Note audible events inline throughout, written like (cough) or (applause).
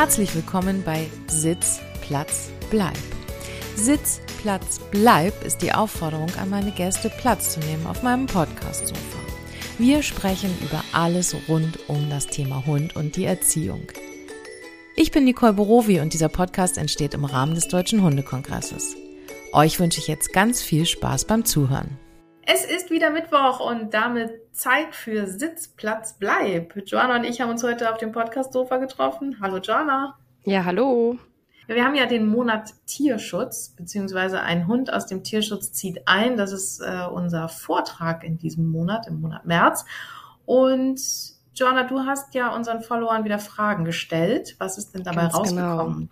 Herzlich willkommen bei Sitz, Platz, Bleib. Sitz, Platz, Bleib ist die Aufforderung an meine Gäste, Platz zu nehmen auf meinem Podcast-Sofa. Wir sprechen über alles rund um das Thema Hund und die Erziehung. Ich bin Nicole Borowi und dieser Podcast entsteht im Rahmen des Deutschen Hundekongresses. Euch wünsche ich jetzt ganz viel Spaß beim Zuhören. Es ist wieder Mittwoch und damit Zeit für Sitzplatz Bleib. Joanna und ich haben uns heute auf dem Podcast-Sofa getroffen. Hallo Joanna. Ja, hallo. Wir haben ja den Monat Tierschutz, beziehungsweise ein Hund aus dem Tierschutz zieht ein. Das ist äh, unser Vortrag in diesem Monat, im Monat März. Und Joanna, du hast ja unseren Followern wieder Fragen gestellt. Was ist denn dabei Ganz genau. rausgekommen? Genau.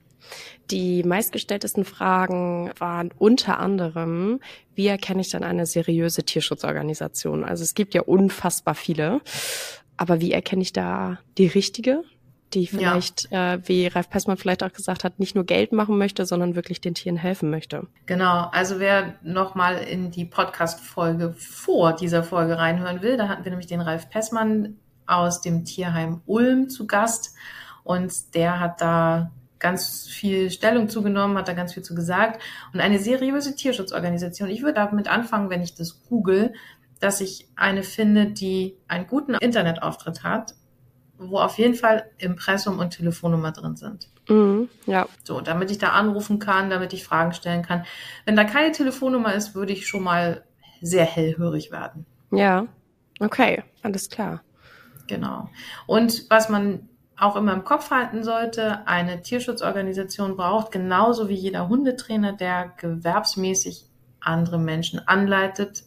Die meistgestelltesten Fragen waren unter anderem, wie erkenne ich dann eine seriöse Tierschutzorganisation? Also es gibt ja unfassbar viele, aber wie erkenne ich da die richtige, die vielleicht, ja. äh, wie Ralf Pessmann vielleicht auch gesagt hat, nicht nur Geld machen möchte, sondern wirklich den Tieren helfen möchte. Genau, also wer nochmal in die Podcast-Folge vor dieser Folge reinhören will, da hatten wir nämlich den Ralf Pessmann aus dem Tierheim Ulm zu Gast und der hat da ganz viel Stellung zugenommen, hat da ganz viel zu gesagt. Und eine seriöse Tierschutzorganisation, ich würde damit anfangen, wenn ich das google, dass ich eine finde, die einen guten Internetauftritt hat, wo auf jeden Fall Impressum und Telefonnummer drin sind. Mhm, ja. So, damit ich da anrufen kann, damit ich Fragen stellen kann. Wenn da keine Telefonnummer ist, würde ich schon mal sehr hellhörig werden. Ja, okay, alles klar. Genau. Und was man auch immer im Kopf halten sollte, eine Tierschutzorganisation braucht genauso wie jeder Hundetrainer, der gewerbsmäßig andere Menschen anleitet,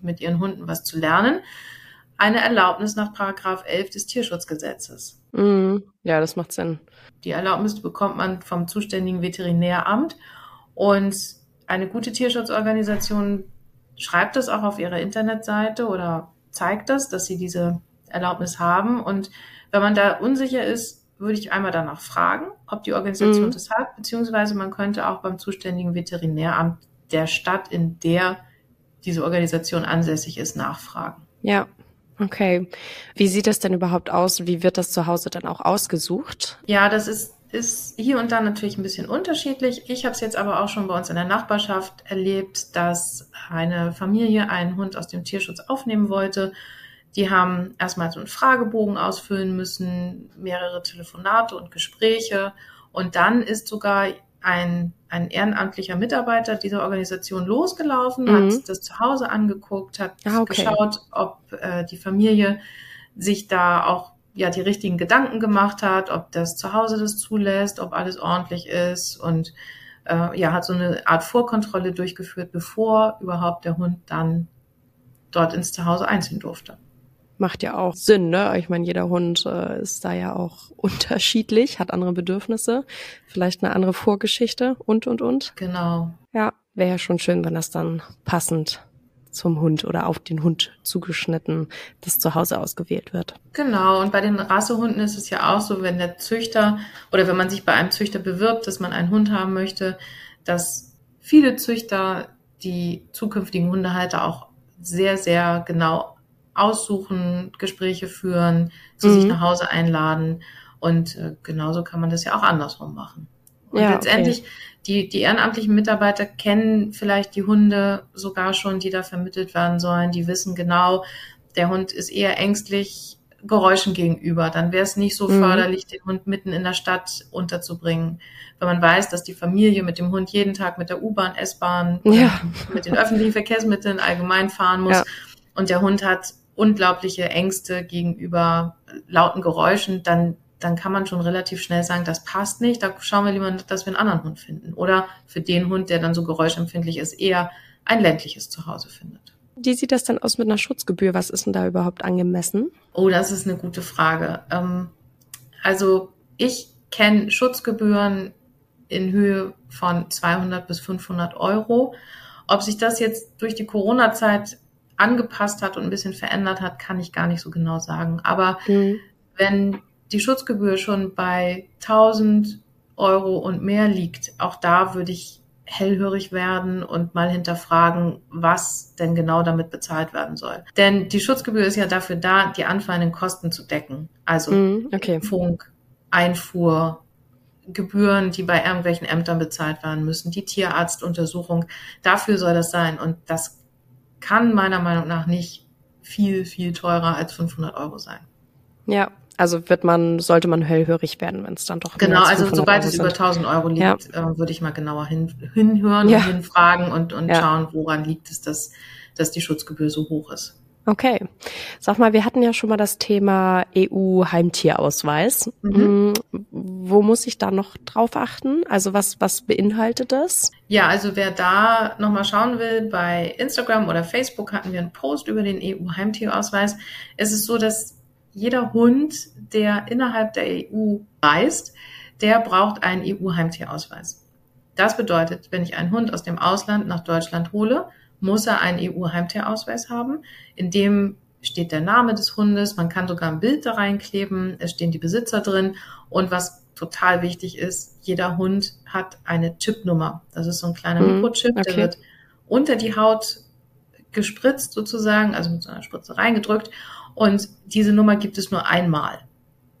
mit ihren Hunden was zu lernen, eine Erlaubnis nach Paragraph 11 des Tierschutzgesetzes. Mm, ja, das macht Sinn. Die Erlaubnis bekommt man vom zuständigen Veterinäramt und eine gute Tierschutzorganisation schreibt das auch auf ihrer Internetseite oder zeigt das, dass sie diese Erlaubnis haben und wenn man da unsicher ist, würde ich einmal danach fragen, ob die Organisation mhm. das hat, beziehungsweise man könnte auch beim zuständigen Veterinäramt der Stadt, in der diese Organisation ansässig ist, nachfragen. Ja, okay. Wie sieht das denn überhaupt aus? Wie wird das zu Hause dann auch ausgesucht? Ja, das ist ist hier und da natürlich ein bisschen unterschiedlich. Ich habe es jetzt aber auch schon bei uns in der Nachbarschaft erlebt, dass eine Familie einen Hund aus dem Tierschutz aufnehmen wollte die haben erstmal so einen Fragebogen ausfüllen müssen, mehrere Telefonate und Gespräche. Und dann ist sogar ein, ein ehrenamtlicher Mitarbeiter dieser Organisation losgelaufen, mhm. hat das zu Hause angeguckt, hat ah, okay. geschaut, ob äh, die Familie sich da auch ja die richtigen Gedanken gemacht hat, ob das zu Hause das zulässt, ob alles ordentlich ist und äh, ja hat so eine Art Vorkontrolle durchgeführt, bevor überhaupt der Hund dann dort ins Zuhause einziehen durfte macht ja auch Sinn, ne? Ich meine, jeder Hund äh, ist da ja auch (laughs) unterschiedlich, hat andere Bedürfnisse, vielleicht eine andere Vorgeschichte und und und. Genau. Ja, wäre ja schon schön, wenn das dann passend zum Hund oder auf den Hund zugeschnitten das zu Hause ausgewählt wird. Genau, und bei den Rassehunden ist es ja auch so, wenn der Züchter oder wenn man sich bei einem Züchter bewirbt, dass man einen Hund haben möchte, dass viele Züchter die zukünftigen Hundehalter auch sehr, sehr genau aussuchen, Gespräche führen, zu mhm. sich nach Hause einladen. Und äh, genauso kann man das ja auch andersrum machen. Und ja, letztendlich, okay. die, die ehrenamtlichen Mitarbeiter kennen vielleicht die Hunde sogar schon, die da vermittelt werden sollen. Die wissen genau, der Hund ist eher ängstlich Geräuschen gegenüber. Dann wäre es nicht so mhm. förderlich, den Hund mitten in der Stadt unterzubringen. Wenn man weiß, dass die Familie mit dem Hund jeden Tag mit der U-Bahn, S-Bahn, ja. mit den öffentlichen Verkehrsmitteln allgemein fahren muss. Ja. Und der Hund hat unglaubliche Ängste gegenüber lauten Geräuschen, dann, dann kann man schon relativ schnell sagen, das passt nicht, da schauen wir lieber, dass wir einen anderen Hund finden. Oder für den Hund, der dann so geräuschempfindlich ist, eher ein ländliches Zuhause findet. Wie sieht das denn aus mit einer Schutzgebühr? Was ist denn da überhaupt angemessen? Oh, das ist eine gute Frage. Ähm, also ich kenne Schutzgebühren in Höhe von 200 bis 500 Euro. Ob sich das jetzt durch die Corona-Zeit angepasst hat und ein bisschen verändert hat, kann ich gar nicht so genau sagen. Aber mhm. wenn die Schutzgebühr schon bei 1000 Euro und mehr liegt, auch da würde ich hellhörig werden und mal hinterfragen, was denn genau damit bezahlt werden soll. Denn die Schutzgebühr ist ja dafür da, die anfallenden Kosten zu decken. Also mhm, okay. Funk, Einfuhr, Gebühren, die bei irgendwelchen Ämtern bezahlt werden müssen, die Tierarztuntersuchung. Dafür soll das sein. Und das kann meiner Meinung nach nicht viel, viel teurer als 500 Euro sein. Ja, also wird man, sollte man hellhörig werden, wenn es dann doch Genau, also sobald es über 1000 Euro liegt, ja. äh, würde ich mal genauer hin, hinhören ja. und hinfragen und, und ja. schauen, woran liegt es, dass, dass die Schutzgebühr so hoch ist. Okay. Sag mal, wir hatten ja schon mal das Thema EU-Heimtierausweis. Mhm. Mm, wo muss ich da noch drauf achten? Also was, was beinhaltet das? Ja, also wer da nochmal schauen will, bei Instagram oder Facebook hatten wir einen Post über den EU-Heimtierausweis. Es ist so, dass jeder Hund, der innerhalb der EU reist, der braucht einen EU-Heimtierausweis. Das bedeutet, wenn ich einen Hund aus dem Ausland nach Deutschland hole, muss er einen EU-Heimtierausweis haben, in dem steht der Name des Hundes, man kann sogar ein Bild da reinkleben, es stehen die Besitzer drin und was total wichtig ist, jeder Hund hat eine Chipnummer. Das ist so ein kleiner mhm, Mikrochip, okay. der wird unter die Haut gespritzt sozusagen, also mit so einer Spritze reingedrückt und diese Nummer gibt es nur einmal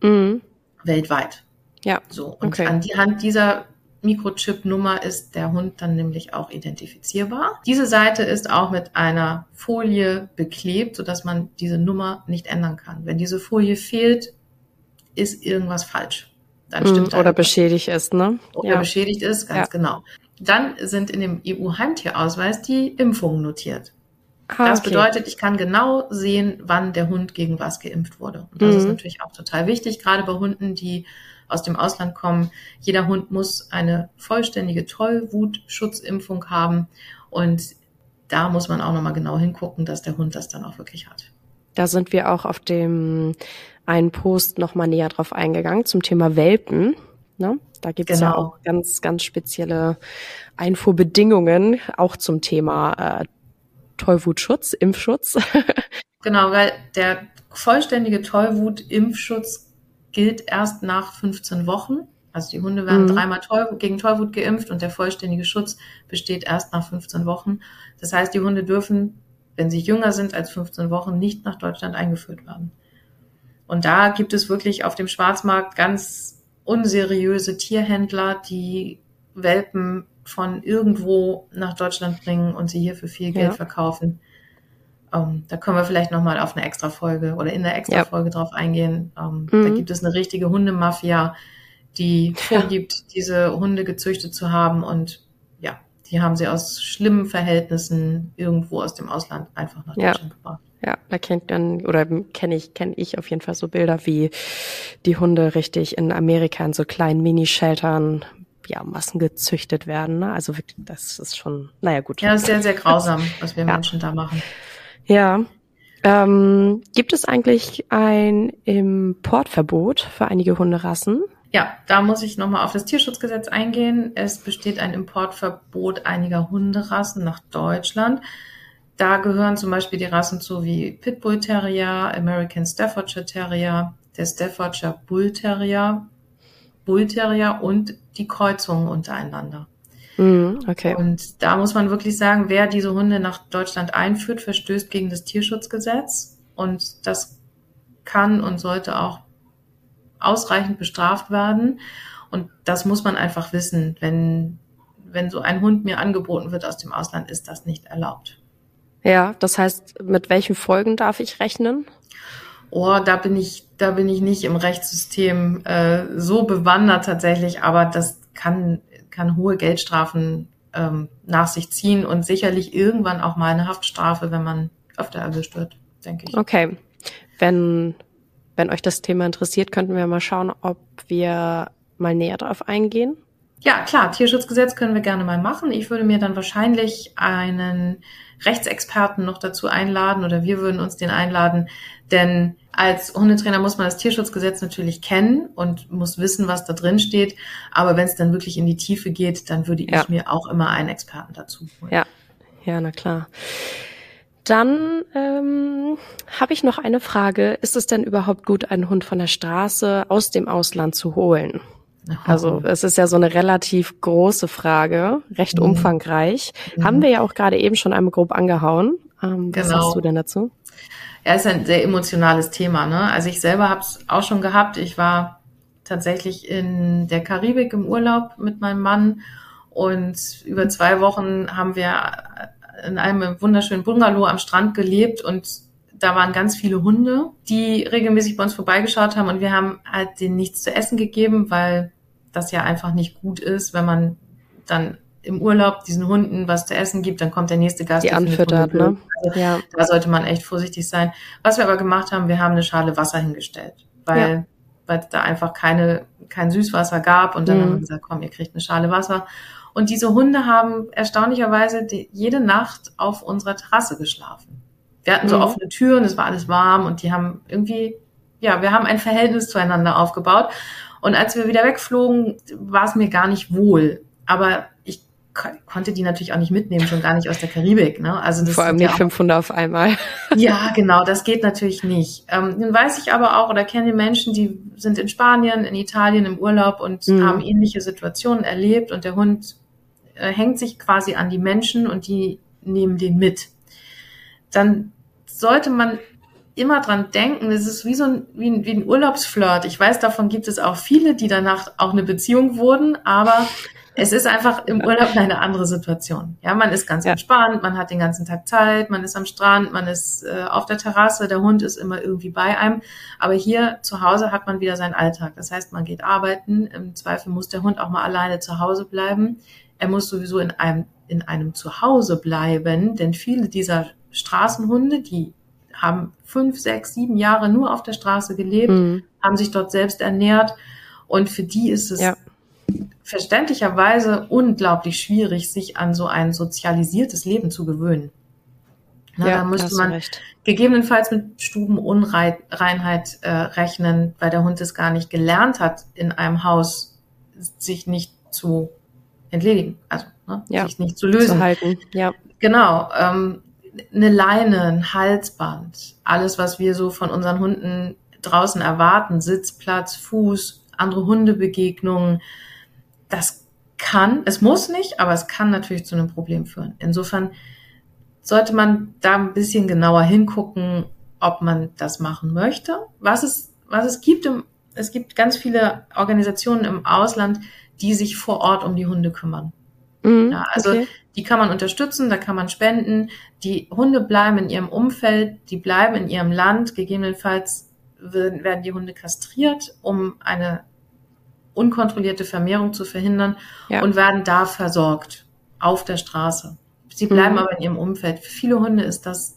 mhm. weltweit. Ja. So und okay. an die Hand dieser Mikrochip-Nummer ist der Hund dann nämlich auch identifizierbar. Diese Seite ist auch mit einer Folie beklebt, sodass man diese Nummer nicht ändern kann. Wenn diese Folie fehlt, ist irgendwas falsch. Dann stimmt mm, Oder beschädigt ist, ne? Oder ja. beschädigt ist, ganz ja. genau. Dann sind in dem EU-Heimtierausweis die Impfungen notiert. Ah, das okay. bedeutet, ich kann genau sehen, wann der Hund gegen was geimpft wurde. Und das mhm. ist natürlich auch total wichtig, gerade bei Hunden, die aus dem Ausland kommen. Jeder Hund muss eine vollständige Tollwutschutzimpfung haben und da muss man auch nochmal genau hingucken, dass der Hund das dann auch wirklich hat. Da sind wir auch auf dem einen Post nochmal näher drauf eingegangen zum Thema Welpen. Ne? Da gibt es genau. ja auch ganz, ganz spezielle Einfuhrbedingungen, auch zum Thema äh, Tollwutschutz, Impfschutz. (laughs) genau, weil der vollständige Tollwut-Impfschutz gilt erst nach 15 Wochen. Also die Hunde werden mhm. dreimal Toll, gegen Tollwut geimpft und der vollständige Schutz besteht erst nach 15 Wochen. Das heißt, die Hunde dürfen, wenn sie jünger sind als 15 Wochen, nicht nach Deutschland eingeführt werden. Und da gibt es wirklich auf dem Schwarzmarkt ganz unseriöse Tierhändler, die Welpen von irgendwo nach Deutschland bringen und sie hier für viel Geld ja. verkaufen. Um, ähm, da können wir vielleicht nochmal auf eine extra Folge oder in der extra Folge ja. drauf eingehen. Um, ähm, mhm. Da gibt es eine richtige Hundemafia, die vorgibt, ja. diese Hunde gezüchtet zu haben und ja, die haben sie aus schlimmen Verhältnissen irgendwo aus dem Ausland einfach nach Deutschland ja. gebracht. Ja, da kennt man oder kenne ich kenne ich auf jeden Fall so Bilder, wie die Hunde richtig in Amerika in so kleinen Mini-Sheltern ja Massen gezüchtet werden. Ne? Also wirklich, das ist schon, naja gut. Ja, sehr sehr grausam, was wir. Menschen da machen. Ja. Ähm, gibt es eigentlich ein Importverbot für einige Hunderassen? Ja, da muss ich nochmal auf das Tierschutzgesetz eingehen. Es besteht ein Importverbot einiger Hunderassen nach Deutschland. Da gehören zum Beispiel die Rassen zu wie Pitbull Terrier, American Staffordshire Terrier, der Staffordshire Bull Terrier, Bull Terrier und die Kreuzungen untereinander. Mhm, okay. Und da muss man wirklich sagen, wer diese Hunde nach Deutschland einführt, verstößt gegen das Tierschutzgesetz. Und das kann und sollte auch ausreichend bestraft werden. Und das muss man einfach wissen. Wenn, wenn so ein Hund mir angeboten wird aus dem Ausland, ist das nicht erlaubt. Ja, das heißt, mit welchen Folgen darf ich rechnen? Oh, da bin ich, da bin ich nicht im Rechtssystem äh, so bewandert tatsächlich, aber das kann kann hohe Geldstrafen ähm, nach sich ziehen und sicherlich irgendwann auch mal eine Haftstrafe, wenn man öfter erwischt wird, denke ich. Okay. Wenn, wenn euch das Thema interessiert, könnten wir mal schauen, ob wir mal näher darauf eingehen. Ja, klar, Tierschutzgesetz können wir gerne mal machen. Ich würde mir dann wahrscheinlich einen Rechtsexperten noch dazu einladen oder wir würden uns den einladen, denn als Hundetrainer muss man das Tierschutzgesetz natürlich kennen und muss wissen, was da drin steht. Aber wenn es dann wirklich in die Tiefe geht, dann würde ja. ich mir auch immer einen Experten dazu holen. Ja, ja, na klar. Dann ähm, habe ich noch eine Frage. Ist es denn überhaupt gut, einen Hund von der Straße aus dem Ausland zu holen? Also es ist ja so eine relativ große Frage, recht mhm. umfangreich. Mhm. Haben wir ja auch gerade eben schon einmal grob angehauen. Ähm, was genau. sagst du denn dazu? Ja, ist ein sehr emotionales Thema. Ne? Also ich selber habe es auch schon gehabt. Ich war tatsächlich in der Karibik im Urlaub mit meinem Mann und über zwei Wochen haben wir in einem wunderschönen Bungalow am Strand gelebt und da waren ganz viele Hunde, die regelmäßig bei uns vorbeigeschaut haben und wir haben halt denen nichts zu essen gegeben, weil das ja einfach nicht gut ist, wenn man dann im Urlaub diesen Hunden was zu essen gibt, dann kommt der nächste Gast. Die anfüttert, ne? Also ja. Da sollte man echt vorsichtig sein. Was wir aber gemacht haben, wir haben eine Schale Wasser hingestellt, weil, ja. weil da einfach keine, kein Süßwasser gab und dann mhm. haben wir gesagt, komm, ihr kriegt eine Schale Wasser. Und diese Hunde haben erstaunlicherweise die, jede Nacht auf unserer Terrasse geschlafen. Wir hatten so mhm. offene Türen, es war alles warm und die haben irgendwie, ja, wir haben ein Verhältnis zueinander aufgebaut. Und als wir wieder wegflogen, war es mir gar nicht wohl. Aber ich konnte die natürlich auch nicht mitnehmen, schon gar nicht aus der Karibik. Ne? Also das Vor allem nicht ja 500 auf einmal. (laughs) Ja, genau, das geht natürlich nicht. Ähm, nun weiß ich aber auch oder kenne Menschen, die sind in Spanien, in Italien im Urlaub und mhm. haben ähnliche Situationen erlebt und der Hund äh, hängt sich quasi an die Menschen und die nehmen den mit. Dann sollte man immer dran denken, es ist wie so ein, wie ein, wie ein Urlaubsflirt. Ich weiß, davon gibt es auch viele, die danach auch eine Beziehung wurden, aber es ist einfach im Urlaub eine andere Situation. Ja, man ist ganz ja. entspannt, man hat den ganzen Tag Zeit, man ist am Strand, man ist äh, auf der Terrasse, der Hund ist immer irgendwie bei einem. Aber hier zu Hause hat man wieder seinen Alltag. Das heißt, man geht arbeiten. Im Zweifel muss der Hund auch mal alleine zu Hause bleiben. Er muss sowieso in einem, in einem Zuhause bleiben, denn viele dieser Straßenhunde, die haben fünf, sechs, sieben Jahre nur auf der Straße gelebt, mhm. haben sich dort selbst ernährt. Und für die ist es ja. verständlicherweise unglaublich schwierig, sich an so ein sozialisiertes Leben zu gewöhnen. Na, ja, da müsste man recht. gegebenenfalls mit Stubenunreinheit äh, rechnen, weil der Hund es gar nicht gelernt hat, in einem Haus sich nicht zu entledigen, also ne, ja, sich nicht zu lösen. Zu halten, ja. Genau. Ähm, eine Leine, ein Halsband, alles, was wir so von unseren Hunden draußen erwarten, Sitzplatz, Fuß, andere Hundebegegnungen, das kann, es muss nicht, aber es kann natürlich zu einem Problem führen. Insofern sollte man da ein bisschen genauer hingucken, ob man das machen möchte. Was es, was es gibt, im, es gibt ganz viele Organisationen im Ausland, die sich vor Ort um die Hunde kümmern. Mhm, ja, also okay. Die kann man unterstützen, da kann man spenden. Die Hunde bleiben in ihrem Umfeld, die bleiben in ihrem Land. Gegebenenfalls werden die Hunde kastriert, um eine unkontrollierte Vermehrung zu verhindern ja. und werden da versorgt auf der Straße. Sie bleiben mhm. aber in ihrem Umfeld. Für viele Hunde ist das,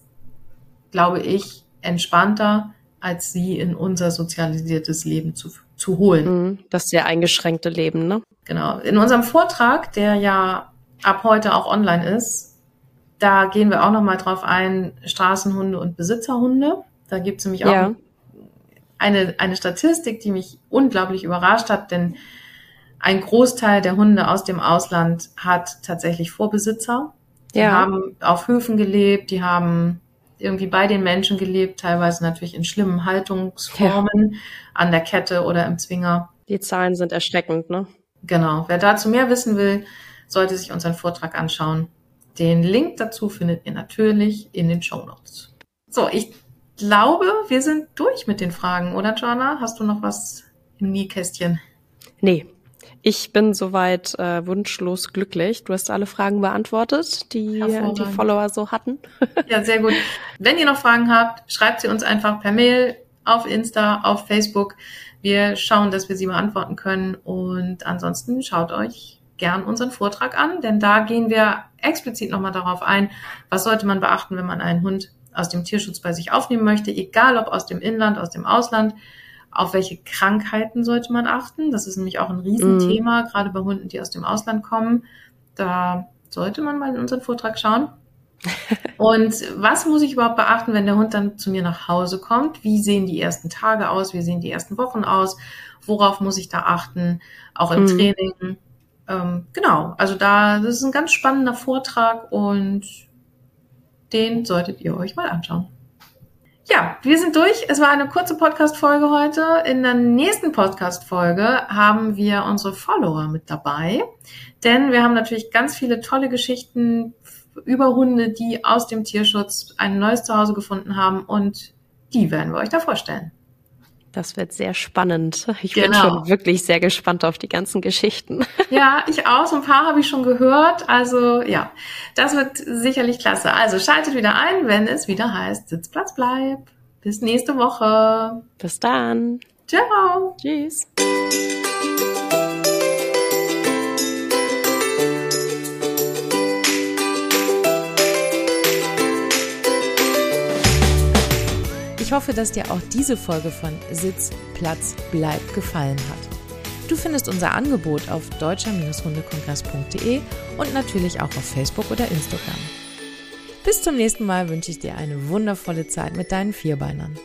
glaube ich, entspannter, als sie in unser sozialisiertes Leben zu, zu holen. Mhm. Das sehr eingeschränkte Leben, ne? Genau. In unserem Vortrag, der ja ab heute auch online ist, da gehen wir auch nochmal drauf ein, Straßenhunde und Besitzerhunde. Da gibt es nämlich auch ja. eine, eine Statistik, die mich unglaublich überrascht hat, denn ein Großteil der Hunde aus dem Ausland hat tatsächlich Vorbesitzer. Die ja. haben auf Höfen gelebt, die haben irgendwie bei den Menschen gelebt, teilweise natürlich in schlimmen Haltungsformen, ja. an der Kette oder im Zwinger. Die Zahlen sind erschreckend, ne? Genau. Wer dazu mehr wissen will, sollte sich unseren Vortrag anschauen. Den Link dazu findet ihr natürlich in den Show Notes. So, ich glaube, wir sind durch mit den Fragen, oder Joanna? Hast du noch was im Nähkästchen? Nee. Ich bin soweit äh, wunschlos glücklich. Du hast alle Fragen beantwortet, die die Follower so hatten. (laughs) ja, sehr gut. Wenn ihr noch Fragen habt, schreibt sie uns einfach per Mail auf Insta, auf Facebook. Wir schauen, dass wir sie beantworten können. Und ansonsten schaut euch gern unseren Vortrag an, denn da gehen wir explizit nochmal darauf ein, was sollte man beachten, wenn man einen Hund aus dem Tierschutz bei sich aufnehmen möchte, egal ob aus dem Inland, aus dem Ausland. Auf welche Krankheiten sollte man achten? Das ist nämlich auch ein Riesenthema, mhm. gerade bei Hunden, die aus dem Ausland kommen. Da sollte man mal in unseren Vortrag schauen. (laughs) Und was muss ich überhaupt beachten, wenn der Hund dann zu mir nach Hause kommt? Wie sehen die ersten Tage aus? Wie sehen die ersten Wochen aus? Worauf muss ich da achten? Auch im mhm. Training. Ähm, genau, also da, das ist ein ganz spannender Vortrag und den solltet ihr euch mal anschauen. Ja, wir sind durch. Es war eine kurze Podcast-Folge heute. In der nächsten Podcast-Folge haben wir unsere Follower mit dabei, denn wir haben natürlich ganz viele tolle Geschichten über Hunde, die aus dem Tierschutz ein neues Zuhause gefunden haben und die werden wir euch da vorstellen. Das wird sehr spannend. Ich genau. bin schon wirklich sehr gespannt auf die ganzen Geschichten. (laughs) Ja, ich auch. So ein paar habe ich schon gehört. Also ja, das wird sicherlich klasse. Also schaltet wieder ein, wenn es wieder heißt, Sitzplatz bleibt. Bis nächste Woche. Bis dann. Ciao. Tschüss. Ich hoffe, dass dir auch diese Folge von Sitz, Platz, Bleib gefallen hat. Du findest unser Angebot auf deutscher-hundekongress.de und natürlich auch auf Facebook oder Instagram. Bis zum nächsten Mal wünsche ich dir eine wundervolle Zeit mit deinen Vierbeinern.